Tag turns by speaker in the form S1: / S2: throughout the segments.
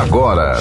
S1: agora.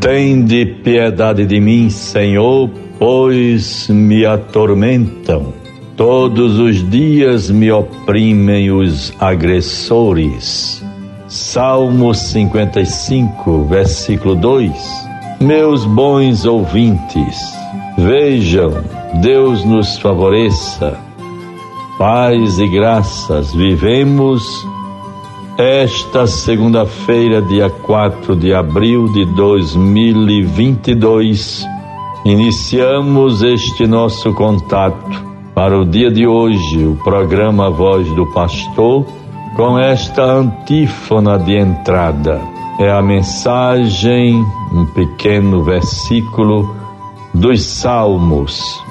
S2: Tende piedade de mim, Senhor, pois me atormentam. Todos os dias me oprimem os agressores. Salmo 55, versículo 2. Meus bons ouvintes, vejam, Deus nos favoreça. Paz e graças, vivemos esta segunda-feira, dia 4 de abril de 2022. Iniciamos este nosso contato para o dia de hoje, o programa Voz do Pastor, com esta antífona de entrada. É a mensagem, um pequeno versículo dos Salmos,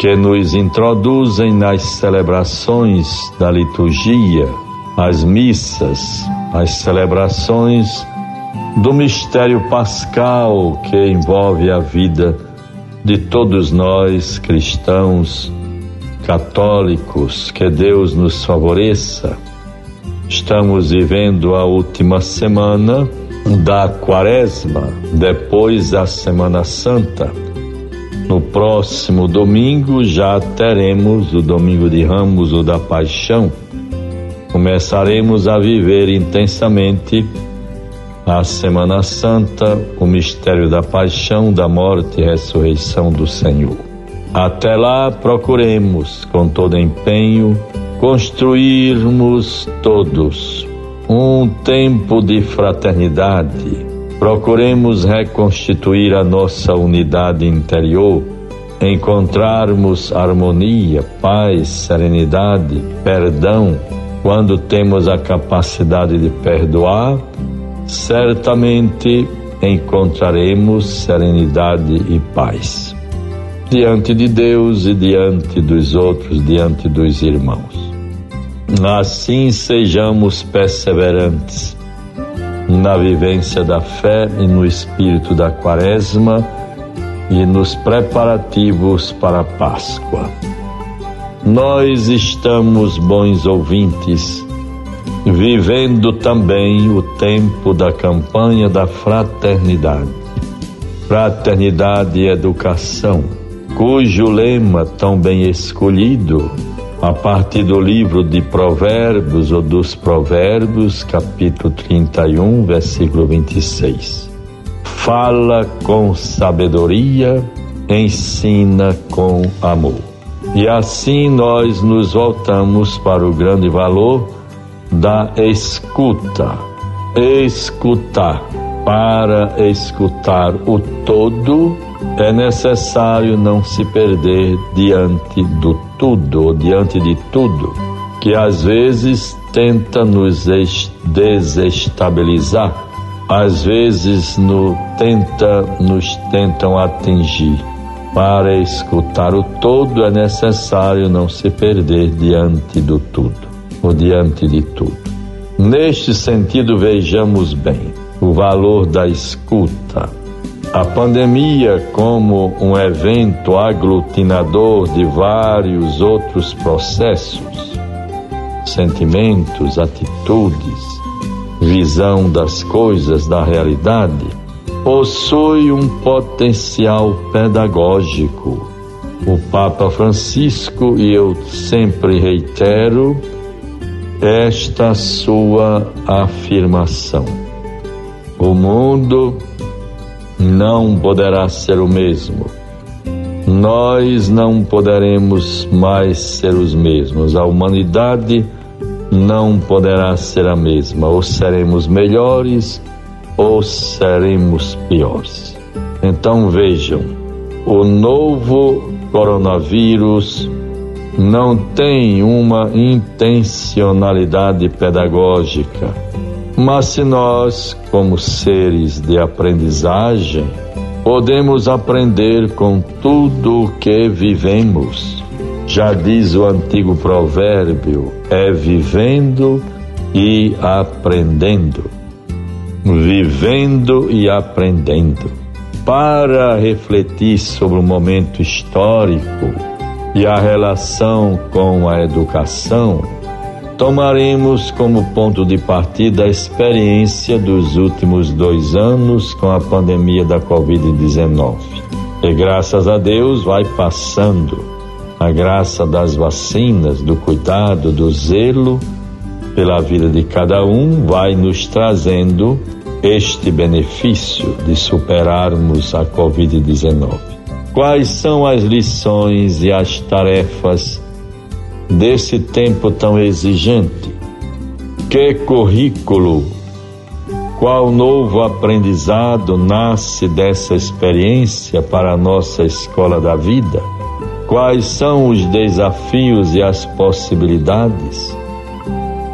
S2: que nos introduzem nas celebrações da liturgia, as missas, as celebrações do mistério pascal que envolve a vida de todos nós cristãos católicos, que Deus nos favoreça. Estamos vivendo a última semana da Quaresma, depois da Semana Santa. No próximo domingo já teremos o Domingo de Ramos ou da Paixão. Começaremos a viver intensamente a Semana Santa, o mistério da paixão, da morte e ressurreição do Senhor. Até lá, procuremos, com todo empenho, construirmos todos um tempo de fraternidade. Procuremos reconstituir a nossa unidade interior, encontrarmos harmonia, paz, serenidade, perdão. Quando temos a capacidade de perdoar, certamente encontraremos serenidade e paz diante de Deus e diante dos outros, diante dos irmãos. Assim sejamos perseverantes na vivência da fé e no espírito da Quaresma e nos preparativos para a Páscoa. Nós estamos, bons ouvintes, vivendo também o tempo da campanha da fraternidade. Fraternidade e educação cujo lema tão bem escolhido, a partir do livro de Provérbios ou dos Provérbios, capítulo 31, versículo 26. Fala com sabedoria, ensina com amor. E assim nós nos voltamos para o grande valor da escuta. Escutar. Para escutar o todo é necessário não se perder diante do tudo, ou diante de tudo, que às vezes tenta nos desestabilizar, às vezes no, tenta, nos tentam atingir. Para escutar o todo é necessário não se perder diante do tudo, ou diante de tudo. Neste sentido, vejamos bem o valor da escuta a pandemia, como um evento aglutinador de vários outros processos, sentimentos, atitudes, visão das coisas, da realidade, possui um potencial pedagógico. O Papa Francisco, e eu sempre reitero esta sua afirmação: o mundo não poderá ser o mesmo. Nós não poderemos mais ser os mesmos. A humanidade não poderá ser a mesma. Ou seremos melhores ou seremos piores. Então vejam, o novo coronavírus não tem uma intencionalidade pedagógica mas se nós, como seres de aprendizagem, podemos aprender com tudo o que vivemos, já diz o antigo provérbio: é vivendo e aprendendo. Vivendo e aprendendo. Para refletir sobre o momento histórico e a relação com a educação, tomaremos como ponto de partida a experiência dos últimos dois anos com a pandemia da Covid-19. E graças a Deus vai passando. A graça das vacinas, do cuidado, do zelo pela vida de cada um vai nos trazendo este benefício de superarmos a Covid-19. Quais são as lições e as tarefas desse tempo tão exigente? Que currículo, qual novo aprendizado nasce dessa experiência para a nossa escola da vida? Quais são os desafios e as possibilidades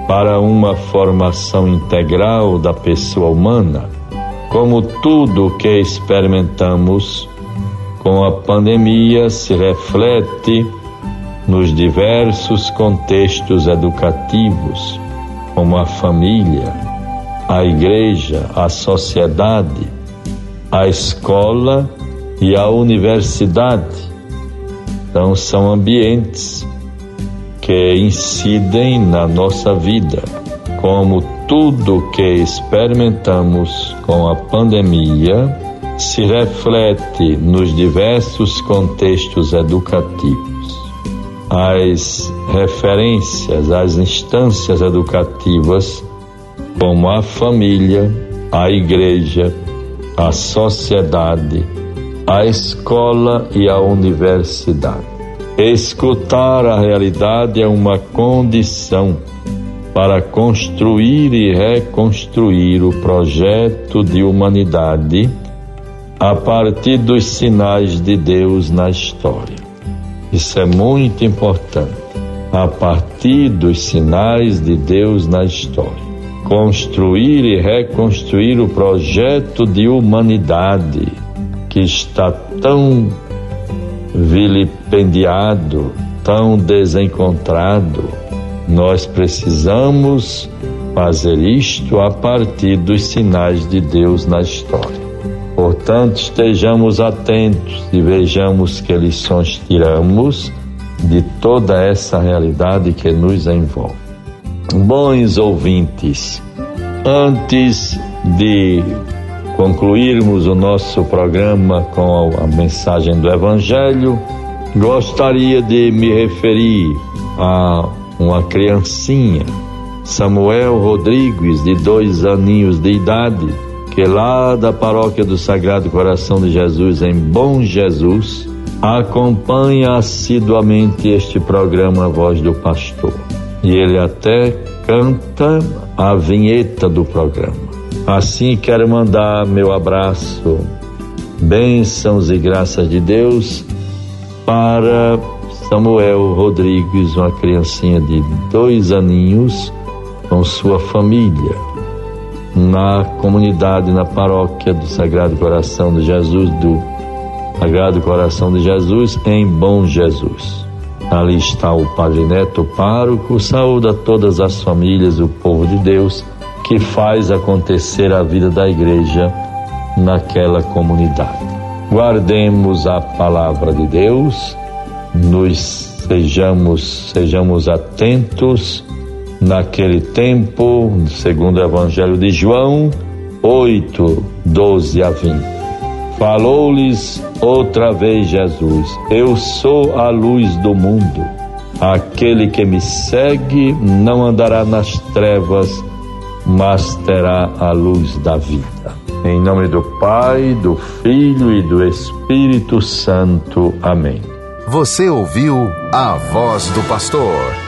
S2: para uma formação integral da pessoa humana? Como tudo o que experimentamos com a pandemia se reflete nos diversos contextos educativos, como a família, a igreja, a sociedade, a escola e a universidade. Então, são ambientes que incidem na nossa vida, como tudo que experimentamos com a pandemia se reflete nos diversos contextos educativos as referências, as instâncias educativas, como a família, a igreja, a sociedade, a escola e a universidade. Escutar a realidade é uma condição para construir e reconstruir o projeto de humanidade a partir dos sinais de Deus na história. Isso é muito importante. A partir dos sinais de Deus na história. Construir e reconstruir o projeto de humanidade que está tão vilipendiado, tão desencontrado. Nós precisamos fazer isto a partir dos sinais de Deus na história. Portanto, estejamos atentos e vejamos que lições tiramos de toda essa realidade que nos envolve. Bons ouvintes, antes de concluirmos o nosso programa com a mensagem do Evangelho, gostaria de me referir a uma criancinha, Samuel Rodrigues, de dois aninhos de idade que lá da paróquia do Sagrado Coração de Jesus, em Bom Jesus, acompanha assiduamente este programa Voz do Pastor. E ele até canta a vinheta do programa. Assim quero mandar meu abraço, bênçãos e graças de Deus para Samuel Rodrigues, uma criancinha de dois aninhos, com sua família na comunidade, na paróquia do Sagrado Coração de Jesus, do Sagrado Coração de Jesus, em Bom Jesus. Ali está o Padre Neto, pároco, saúda todas as famílias, o povo de Deus, que faz acontecer a vida da igreja naquela comunidade. Guardemos a palavra de Deus, nos sejamos, sejamos atentos naquele tempo, segundo o Evangelho de João 8, 12 a 20. Falou-lhes outra vez Jesus: Eu sou a luz do mundo. Aquele que me segue não andará nas trevas, mas terá a luz da vida. Em nome do Pai, do Filho e do Espírito Santo. Amém.
S1: Você ouviu a voz do pastor